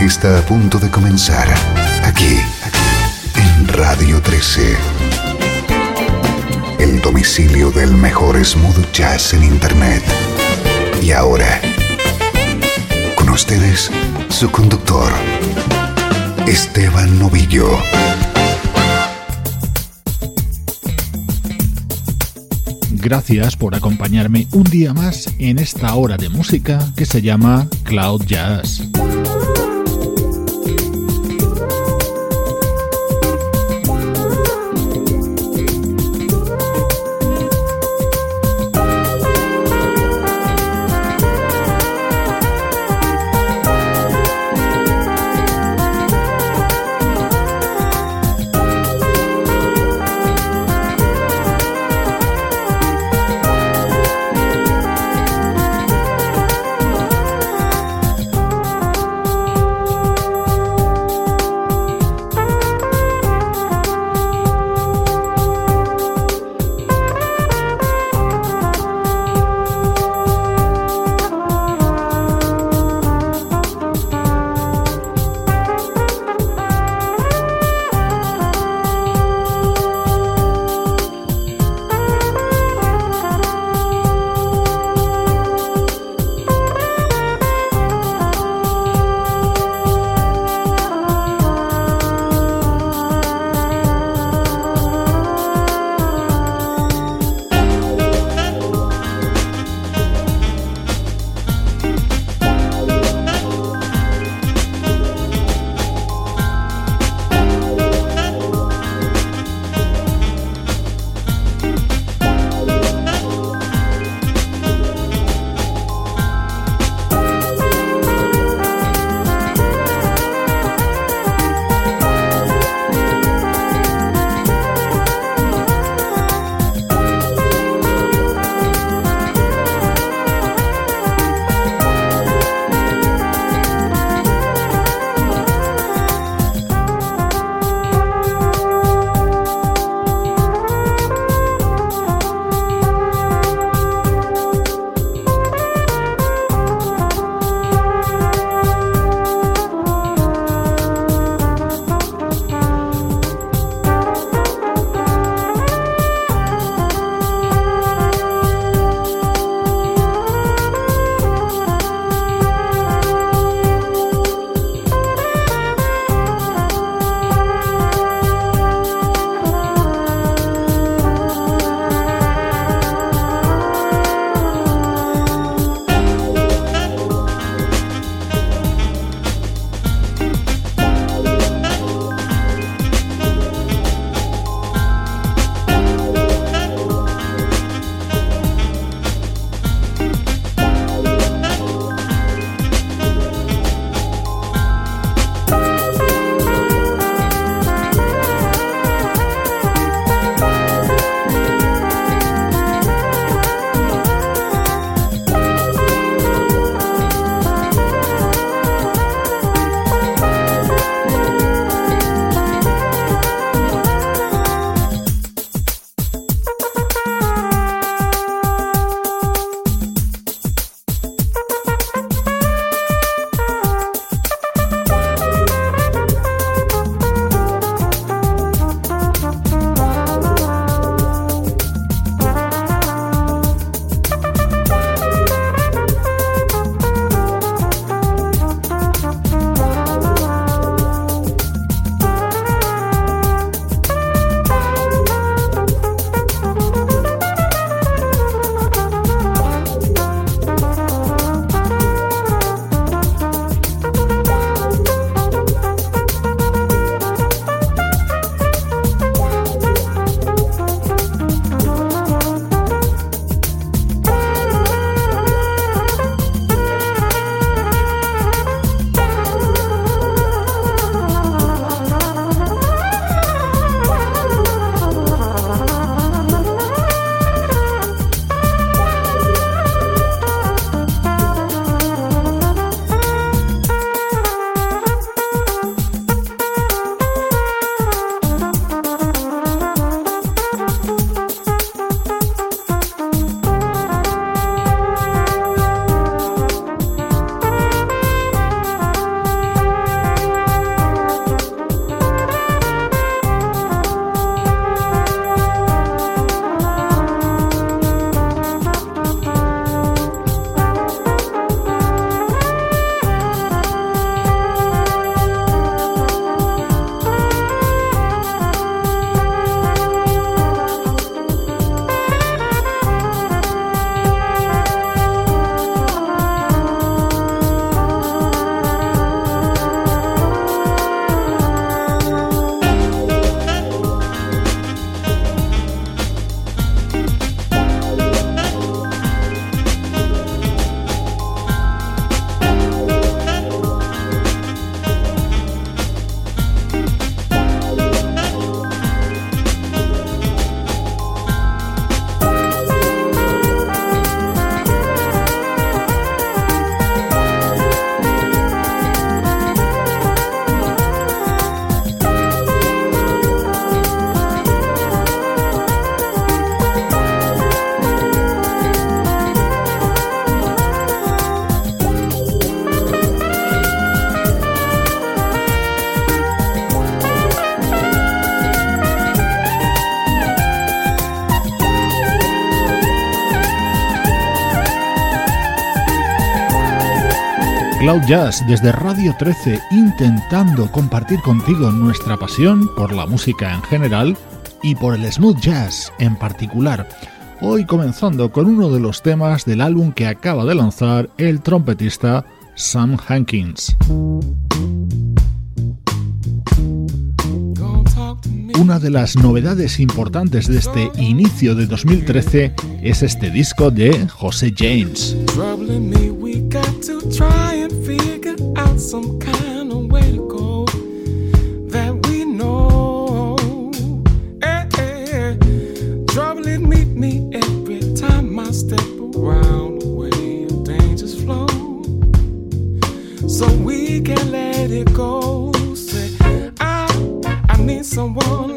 Está a punto de comenzar aquí, en Radio 13. El domicilio del mejor smooth jazz en Internet. Y ahora, con ustedes, su conductor, Esteban Novillo. Gracias por acompañarme un día más en esta hora de música que se llama Cloud Jazz. Cloud Jazz desde Radio 13 intentando compartir contigo nuestra pasión por la música en general y por el smooth jazz en particular. Hoy comenzando con uno de los temas del álbum que acaba de lanzar el trompetista Sam Hankins. Una de las novedades importantes de este inicio de 2013 es este disco de José James. figure out some kind of way to go that we know. Hey, hey, trouble it meet me every time I step around the way of dangers flow. So we can let it go. Say, I, I need someone.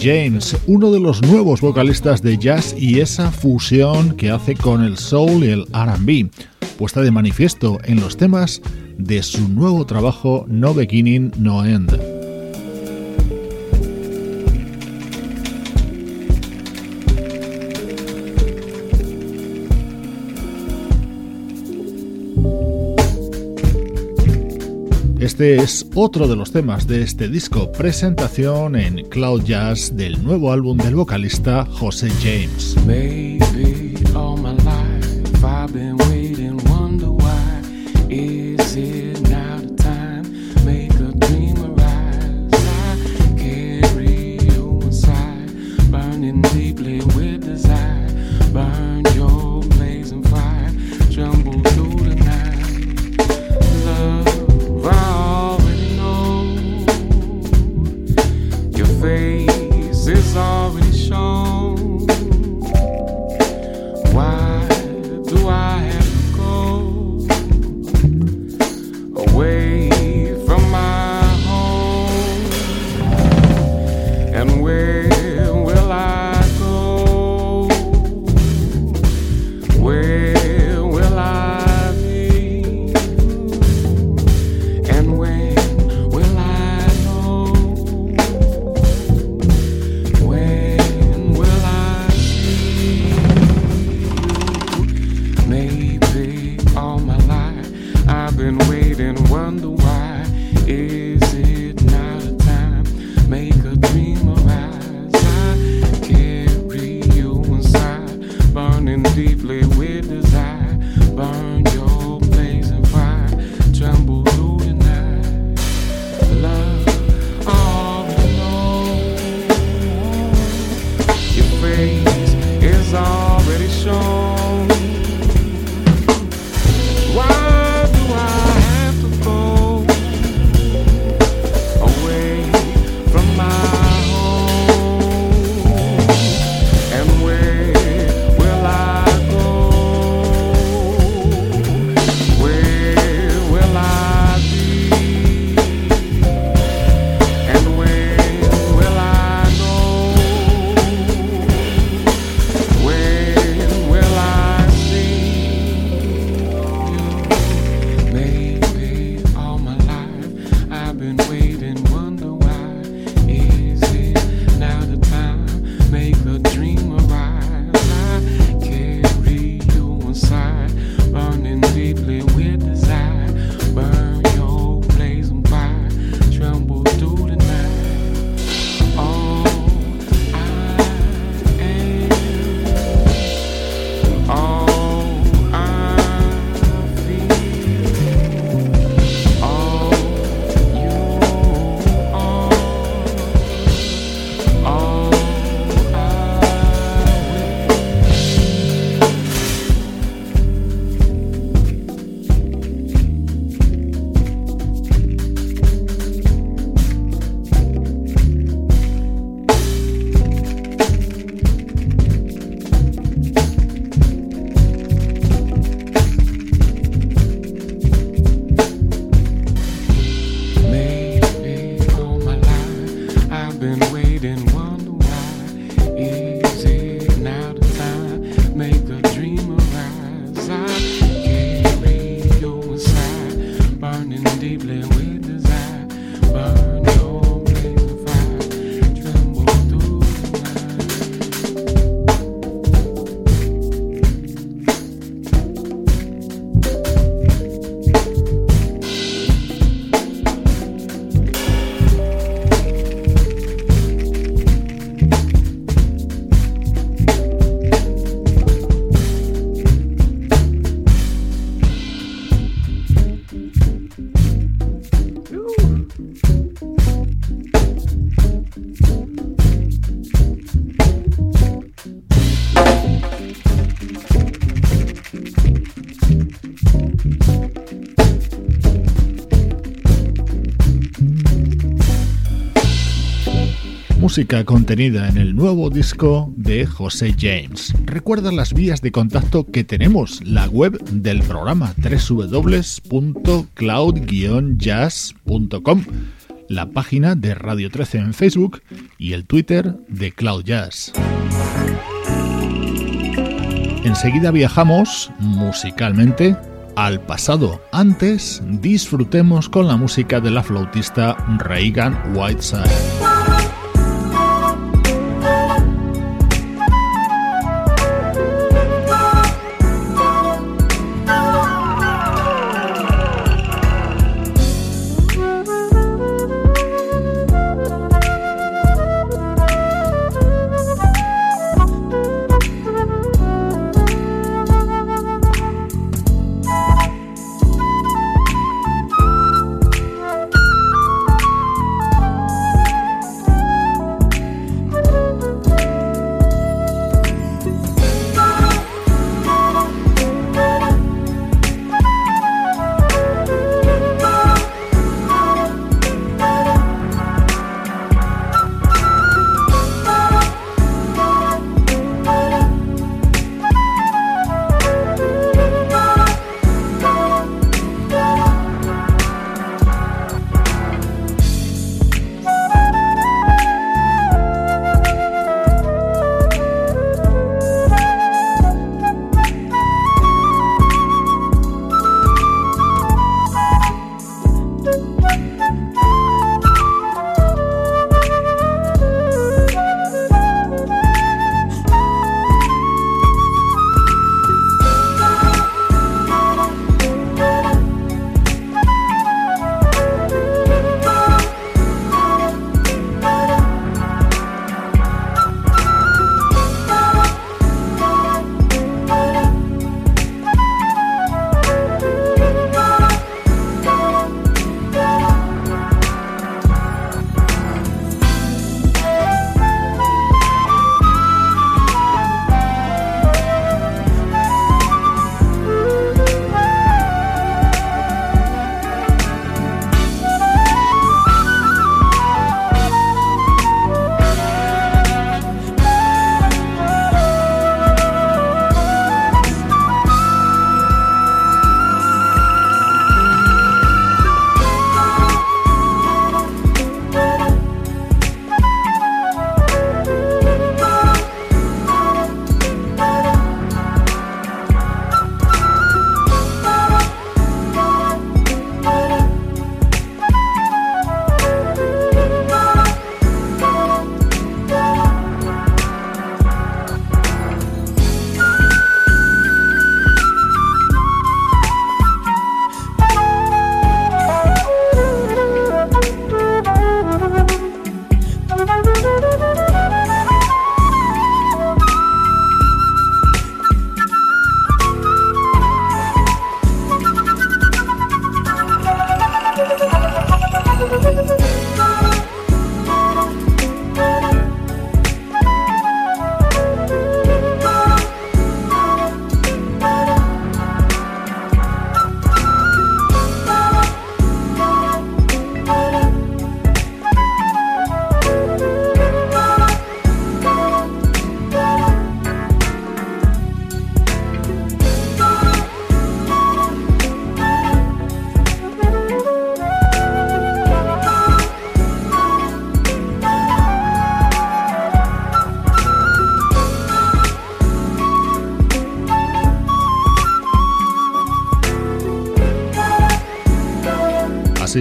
James, uno de los nuevos vocalistas de jazz y esa fusión que hace con el soul y el RB, puesta de manifiesto en los temas de su nuevo trabajo No Beginning, No End. Este es otro de los temas de este disco, presentación en Cloud Jazz del nuevo álbum del vocalista José James. Música contenida en el nuevo disco de José James. Recuerda las vías de contacto que tenemos, la web del programa www.cloud-jazz.com, la página de Radio 13 en Facebook y el Twitter de Cloud Jazz. Enseguida viajamos musicalmente al pasado. Antes disfrutemos con la música de la flautista Reagan Whiteside.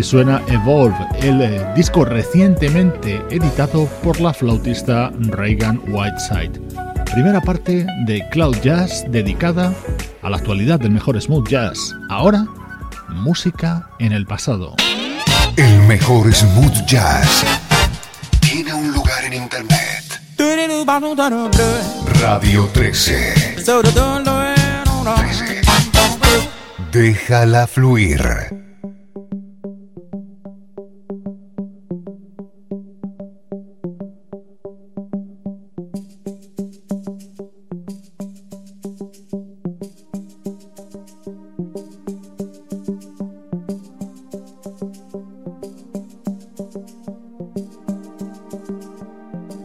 Suena Evolve, el eh, disco recientemente editado por la flautista Reagan Whiteside. Primera parte de Cloud Jazz dedicada a la actualidad del mejor smooth jazz. Ahora, música en el pasado. El mejor smooth jazz tiene un lugar en internet. Radio 13. 13. Déjala fluir. Esta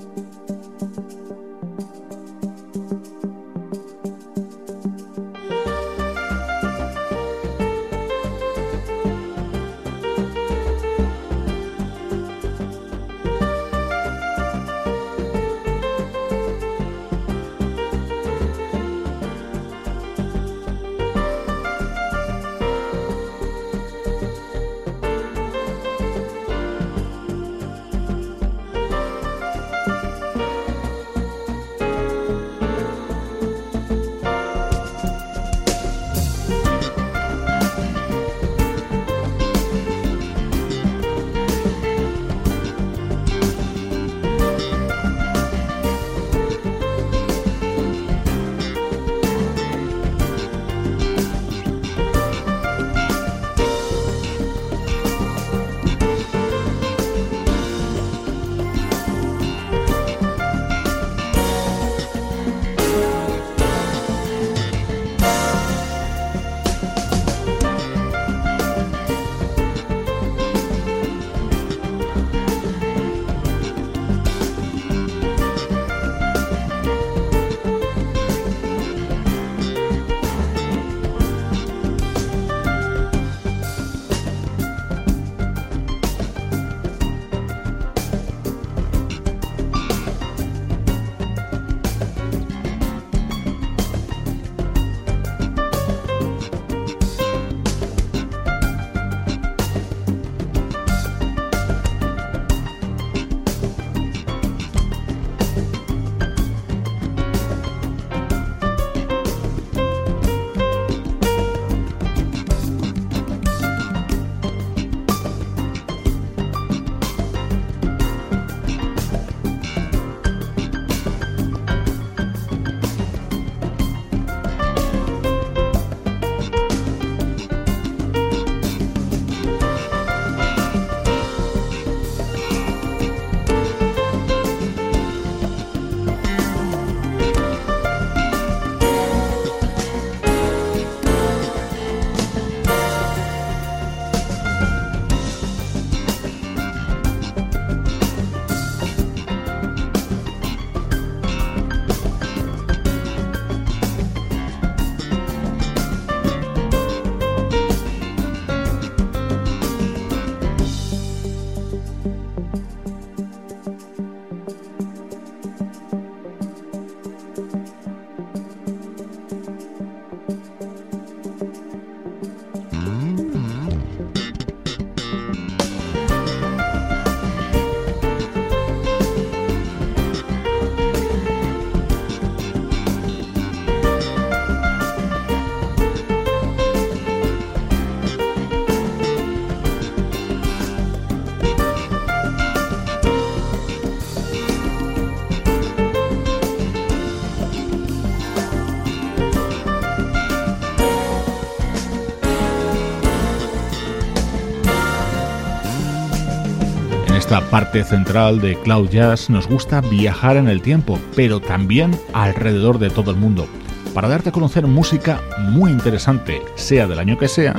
parte central de Cloud Jazz nos gusta viajar en el tiempo, pero también alrededor de todo el mundo, para darte a conocer música muy interesante, sea del año que sea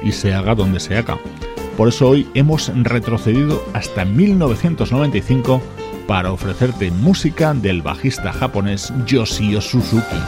y se haga donde se haga. Por eso hoy hemos retrocedido hasta 1995 para ofrecerte música del bajista japonés Yoshio Suzuki.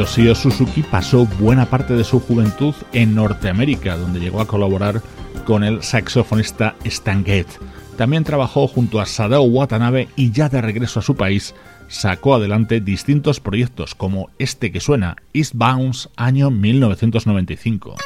Yoshio Suzuki pasó buena parte de su juventud en Norteamérica, donde llegó a colaborar con el saxofonista Stan Getz. También trabajó junto a Sadao Watanabe y ya de regreso a su país sacó adelante distintos proyectos como este que suena, East Bounce, año 1995.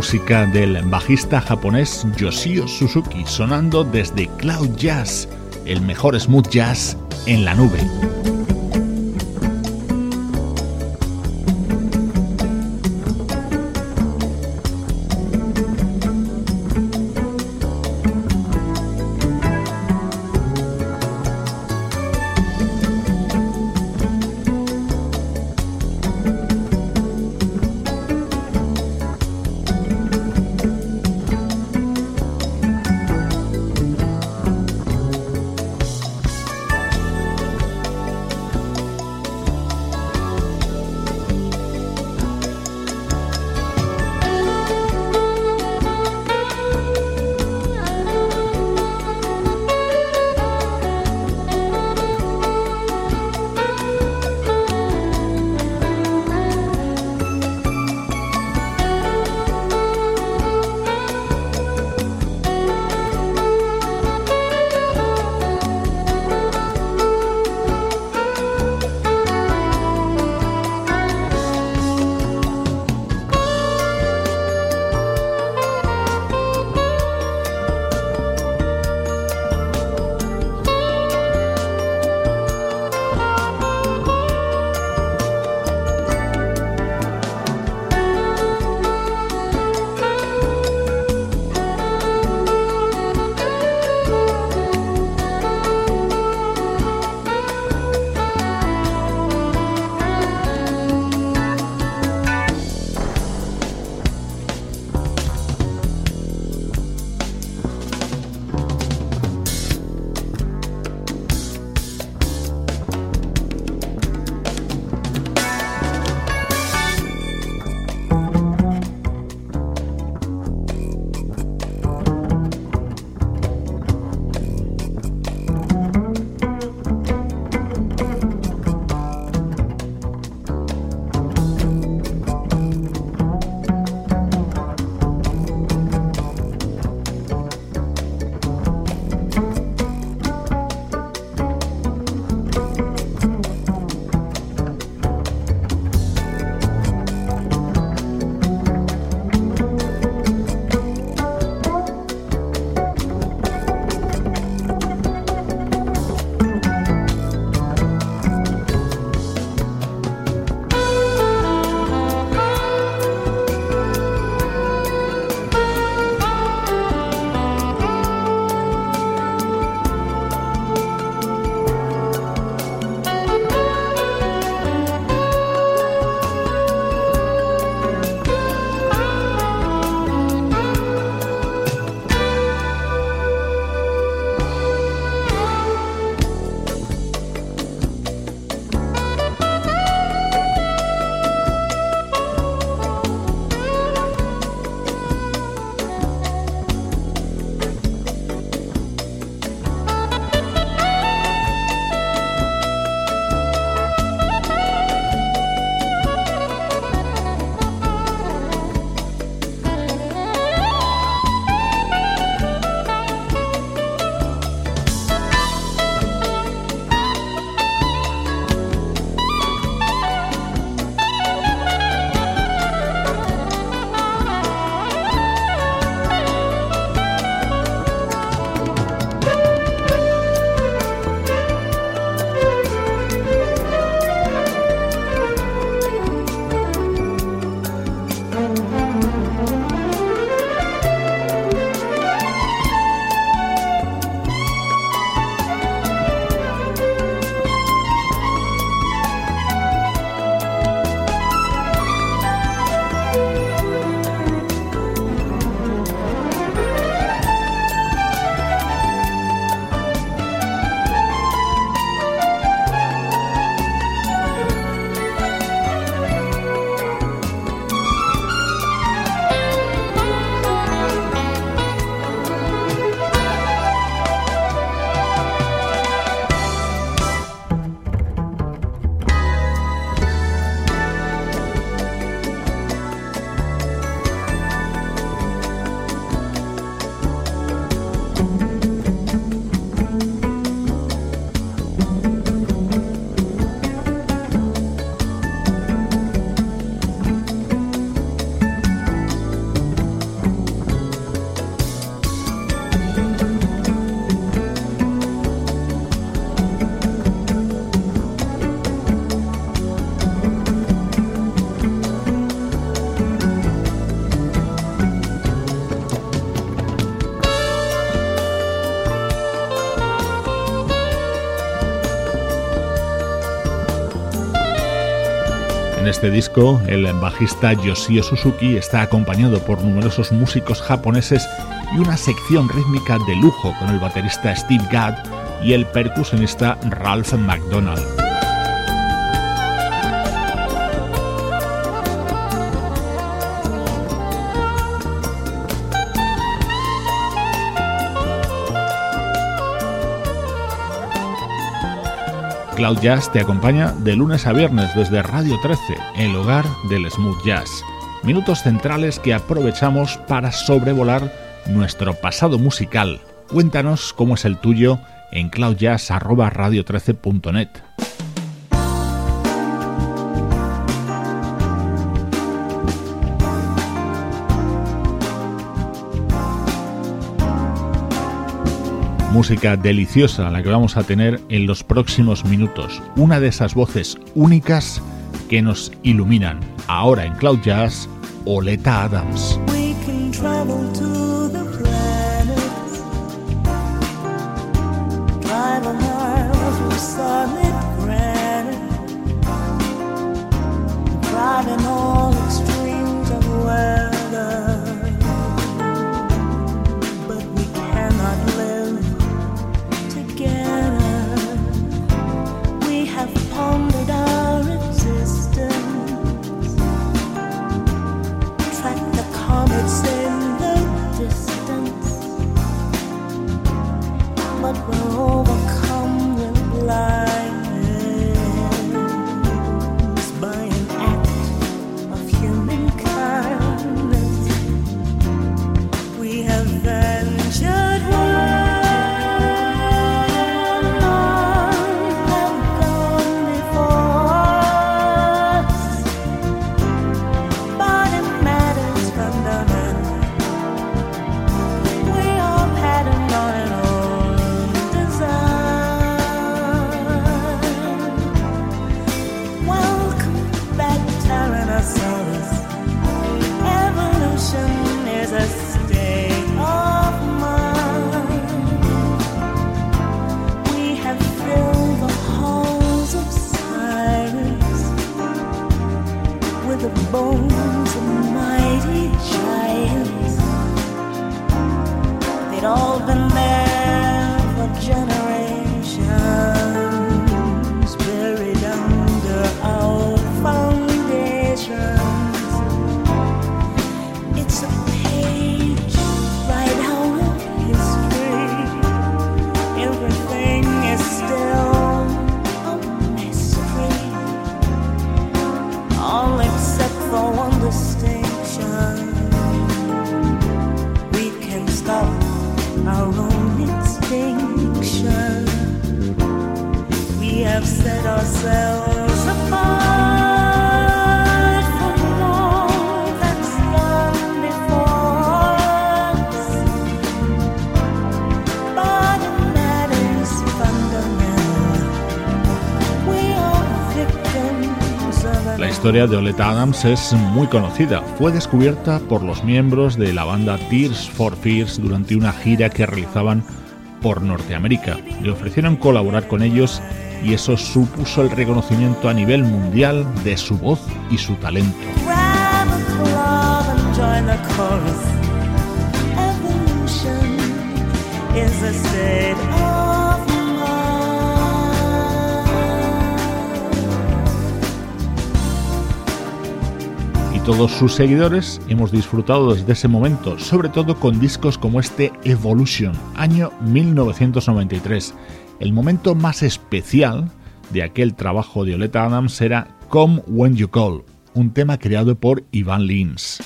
Música del bajista japonés Yoshio Suzuki sonando desde Cloud Jazz, el mejor smooth jazz en la nube. Este disco, el bajista Yoshio Suzuki está acompañado por numerosos músicos japoneses y una sección rítmica de lujo con el baterista Steve Gadd y el percusionista Ralph McDonald. Cloud Jazz te acompaña de lunes a viernes desde Radio 13, el hogar del smooth jazz. Minutos centrales que aprovechamos para sobrevolar nuestro pasado musical. Cuéntanos cómo es el tuyo en cloudjazz@radio13.net. Música deliciosa la que vamos a tener en los próximos minutos. Una de esas voces únicas que nos iluminan. Ahora en Cloud Jazz, Oleta Adams. Historia de Oleta Adams es muy conocida. Fue descubierta por los miembros de la banda Tears for Fears durante una gira que realizaban por Norteamérica. Le ofrecieron colaborar con ellos y eso supuso el reconocimiento a nivel mundial de su voz y su talento. Todos sus seguidores hemos disfrutado desde ese momento, sobre todo con discos como este Evolution, año 1993. El momento más especial de aquel trabajo de Oleta Adams era Come When You Call, un tema creado por Ivan Lins.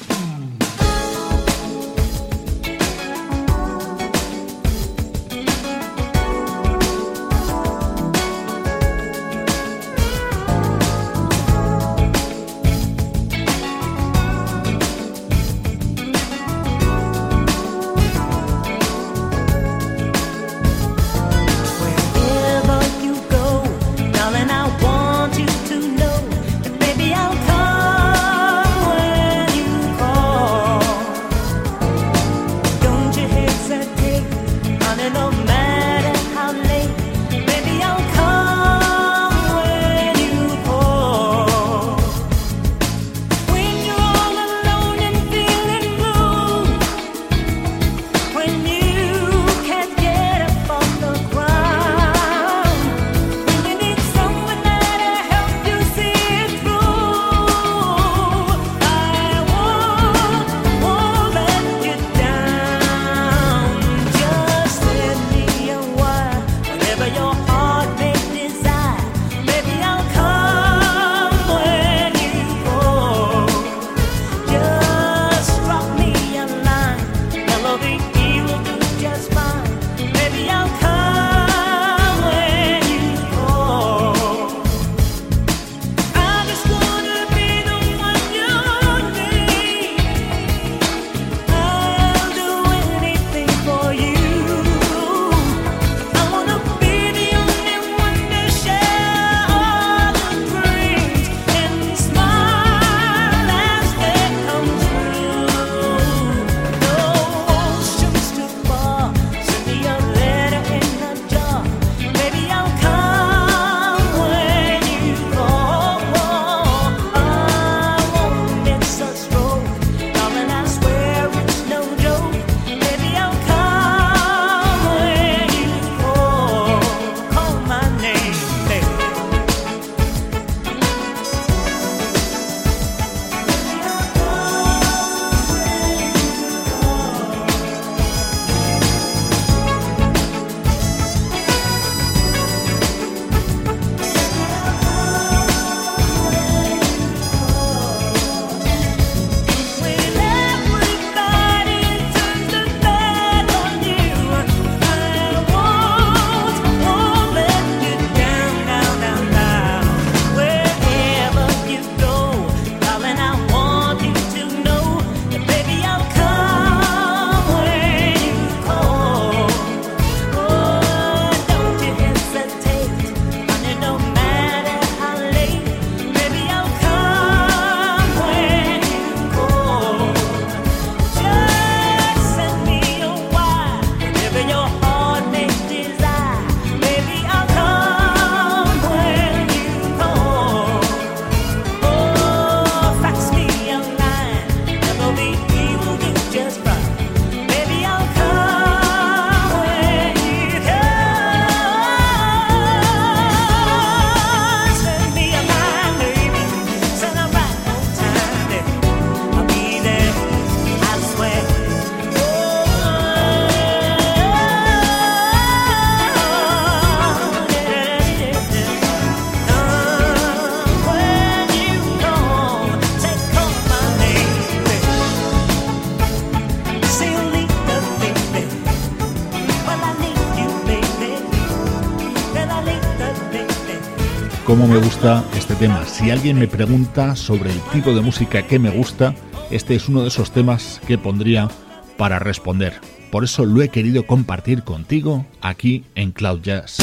Me gusta este tema. Si alguien me pregunta sobre el tipo de música que me gusta, este es uno de esos temas que pondría para responder. Por eso lo he querido compartir contigo aquí en Cloud Jazz.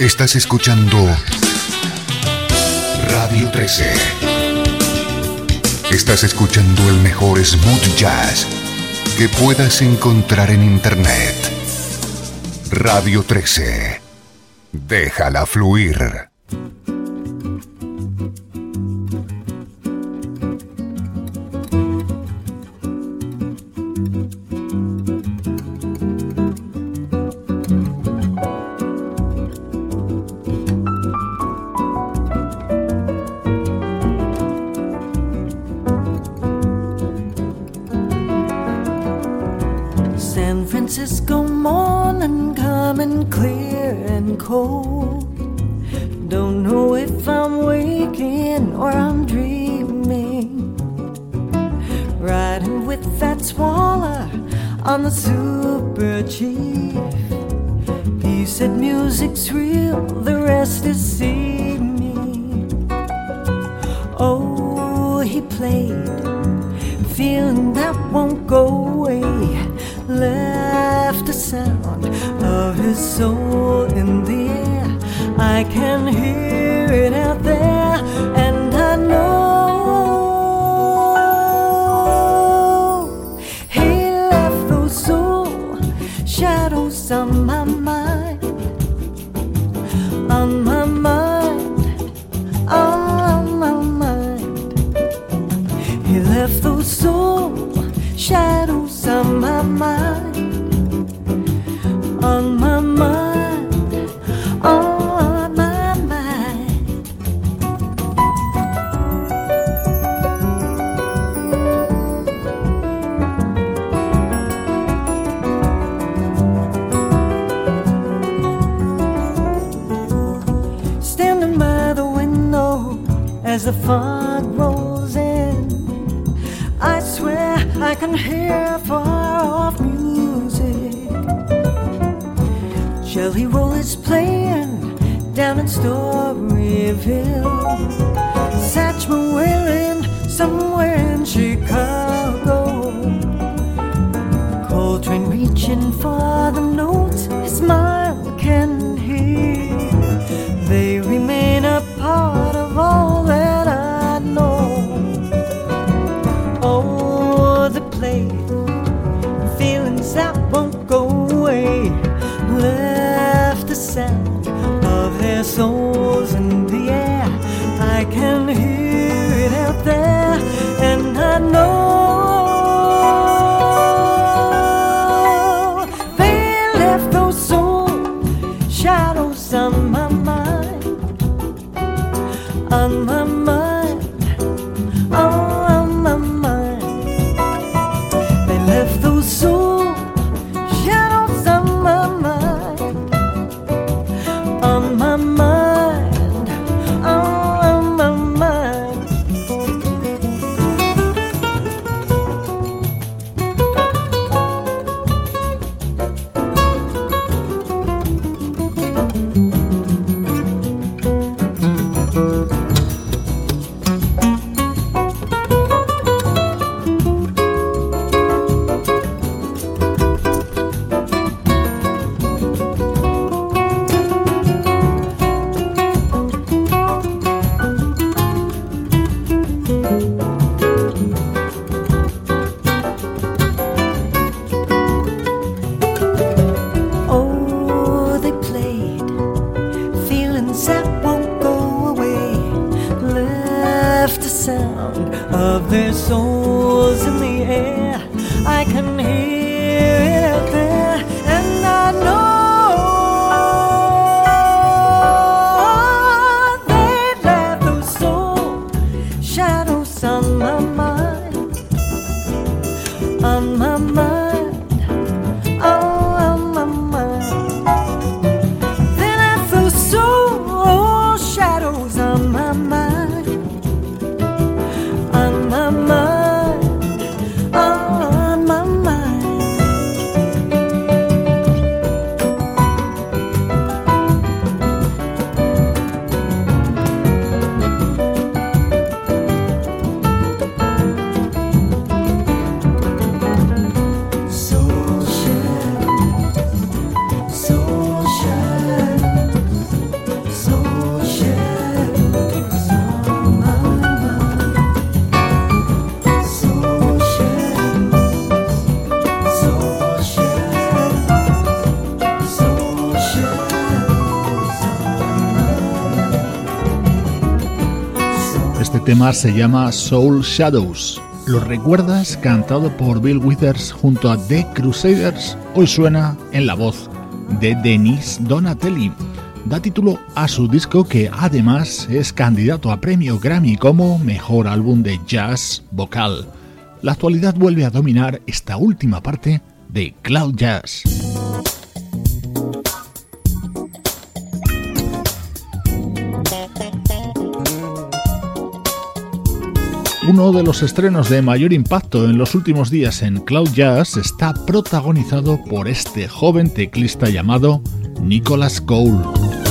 Estás escuchando Radio 13. Estás escuchando el mejor smooth jazz que puedas encontrar en Internet. Radio 13. Déjala fluir. Tema se llama Soul Shadows. ¿Lo recuerdas? Cantado por Bill Withers junto a The Crusaders. Hoy suena en la voz de Denise Donatelli. Da título a su disco que además es candidato a premio Grammy como mejor álbum de jazz vocal. La actualidad vuelve a dominar esta última parte de Cloud Jazz. Uno de los estrenos de mayor impacto en los últimos días en Cloud Jazz está protagonizado por este joven teclista llamado Nicholas Cole.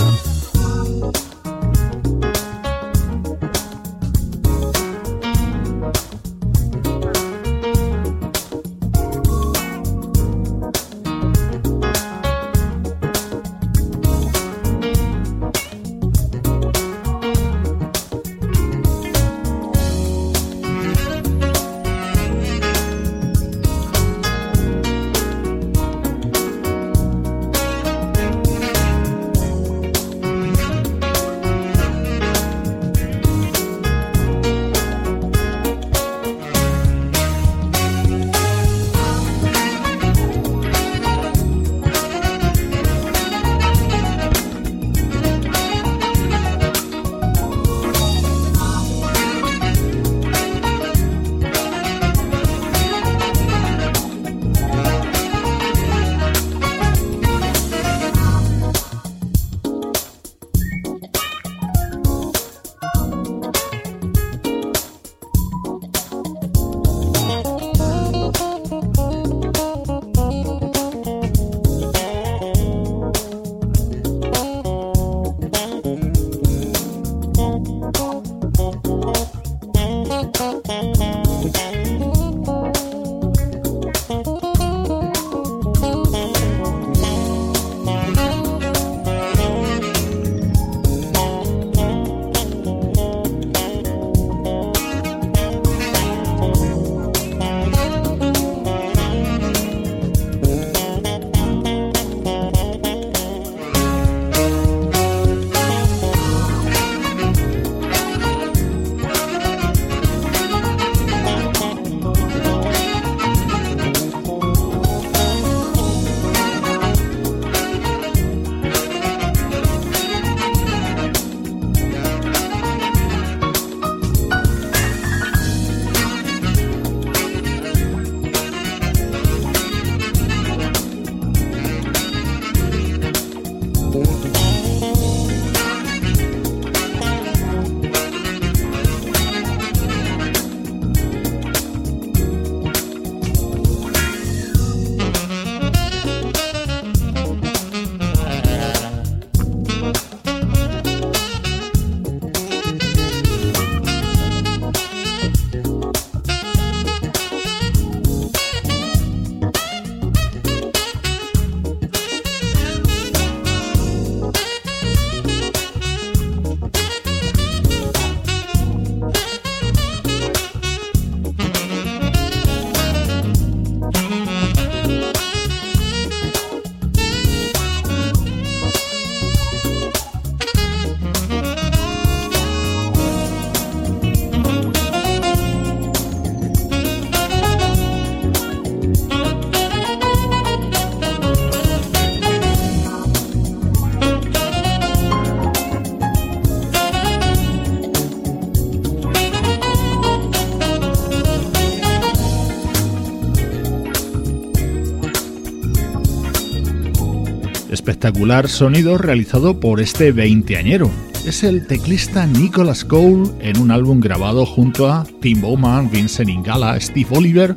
Espectacular sonido realizado por este veinteañero. Es el teclista Nicholas Cole en un álbum grabado junto a Tim Bowman, Vincent Ingala, Steve Oliver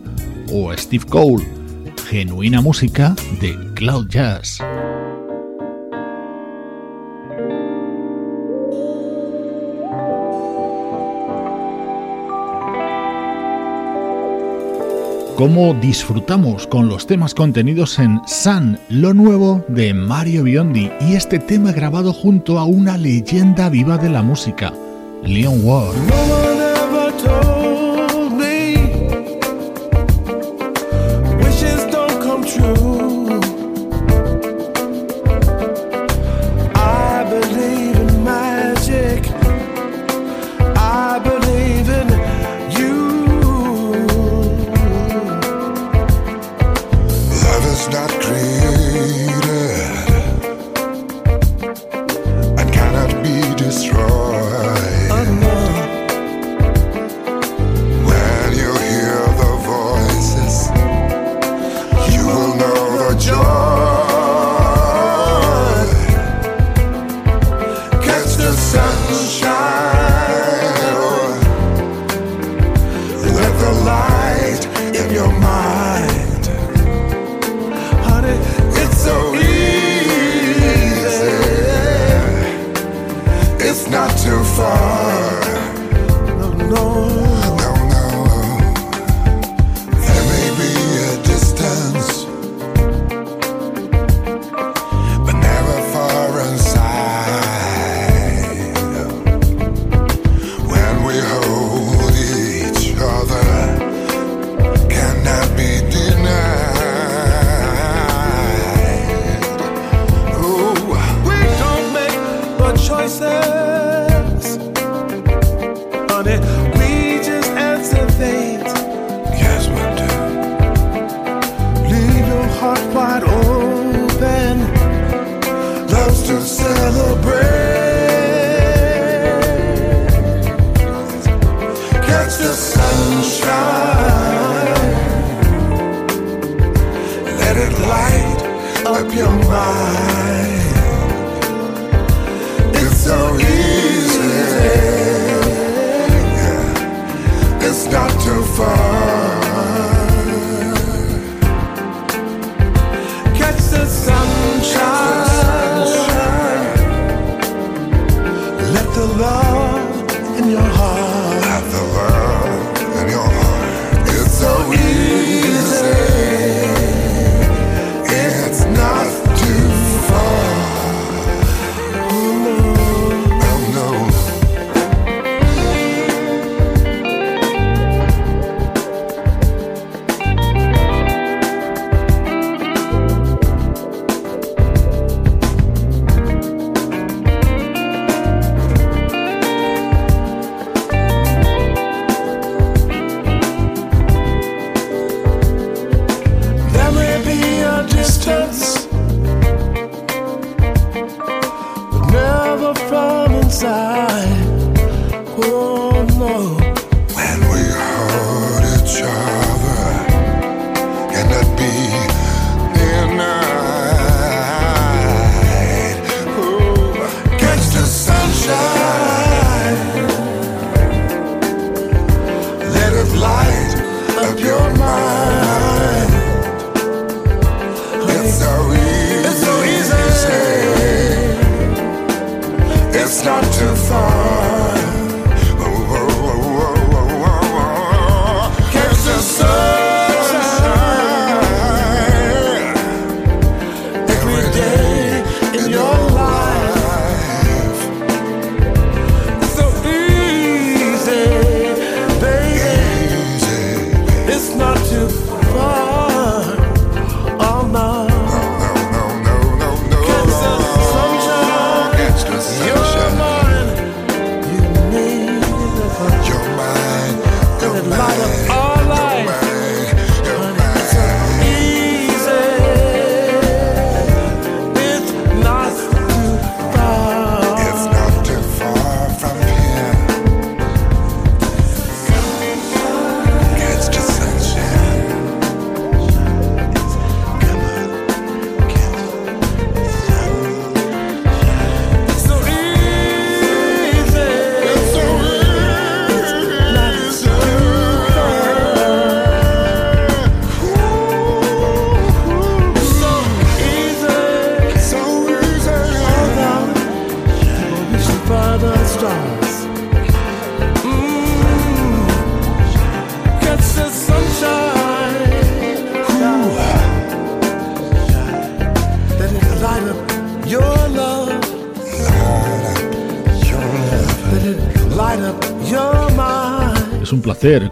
o Steve Cole. Genuina música de Cloud Jazz. Cómo disfrutamos con los temas contenidos en Sun, lo nuevo de Mario Biondi y este tema grabado junto a una leyenda viva de la música, Leon Ward.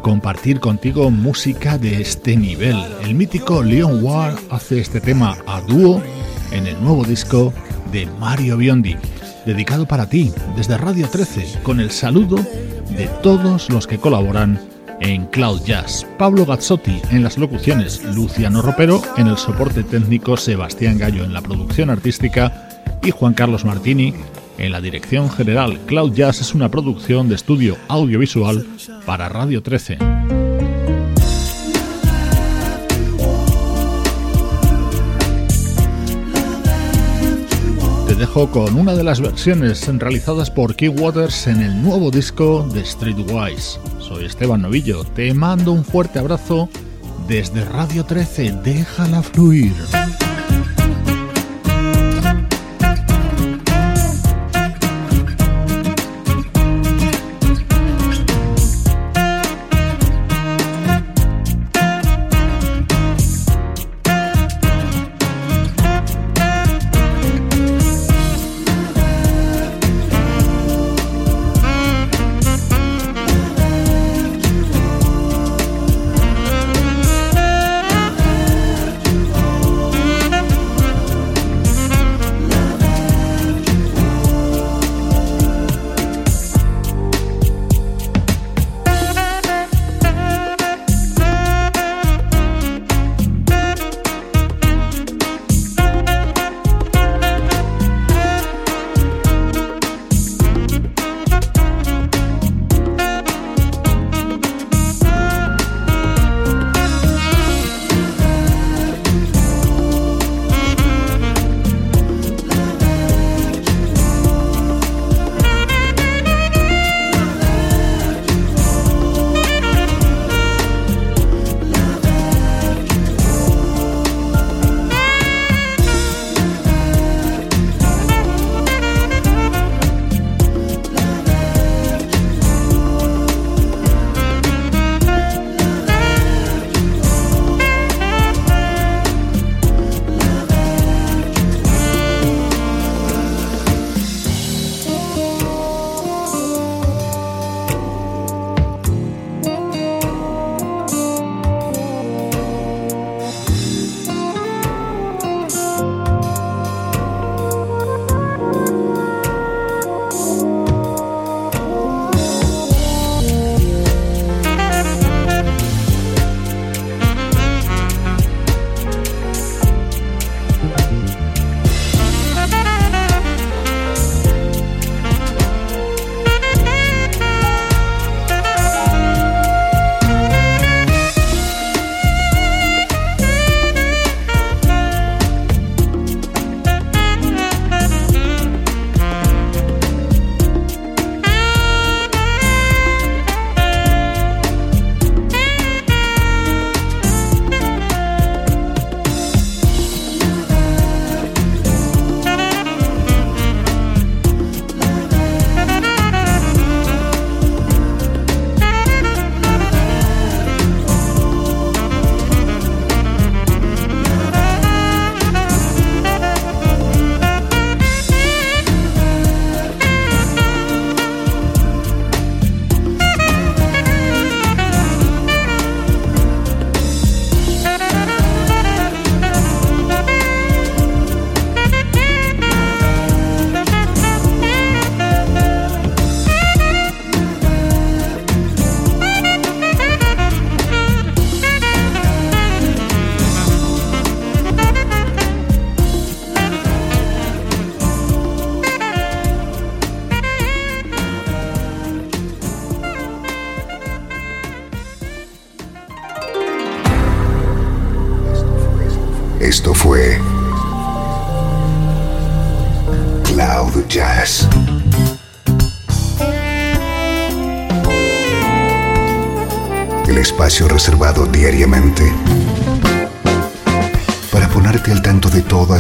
Compartir contigo música de este nivel. El mítico Leon Ward hace este tema a dúo en el nuevo disco de Mario Biondi, dedicado para ti desde Radio 13, con el saludo de todos los que colaboran en Cloud Jazz. Pablo Gazzotti en las locuciones, Luciano Ropero en el soporte técnico, Sebastián Gallo en la producción artística y Juan Carlos Martini en la dirección general. Cloud Jazz es una producción de estudio audiovisual para Radio 13. Te dejo con una de las versiones realizadas por Key Waters en el nuevo disco de Streetwise. Soy Esteban Novillo, te mando un fuerte abrazo desde Radio 13, déjala fluir.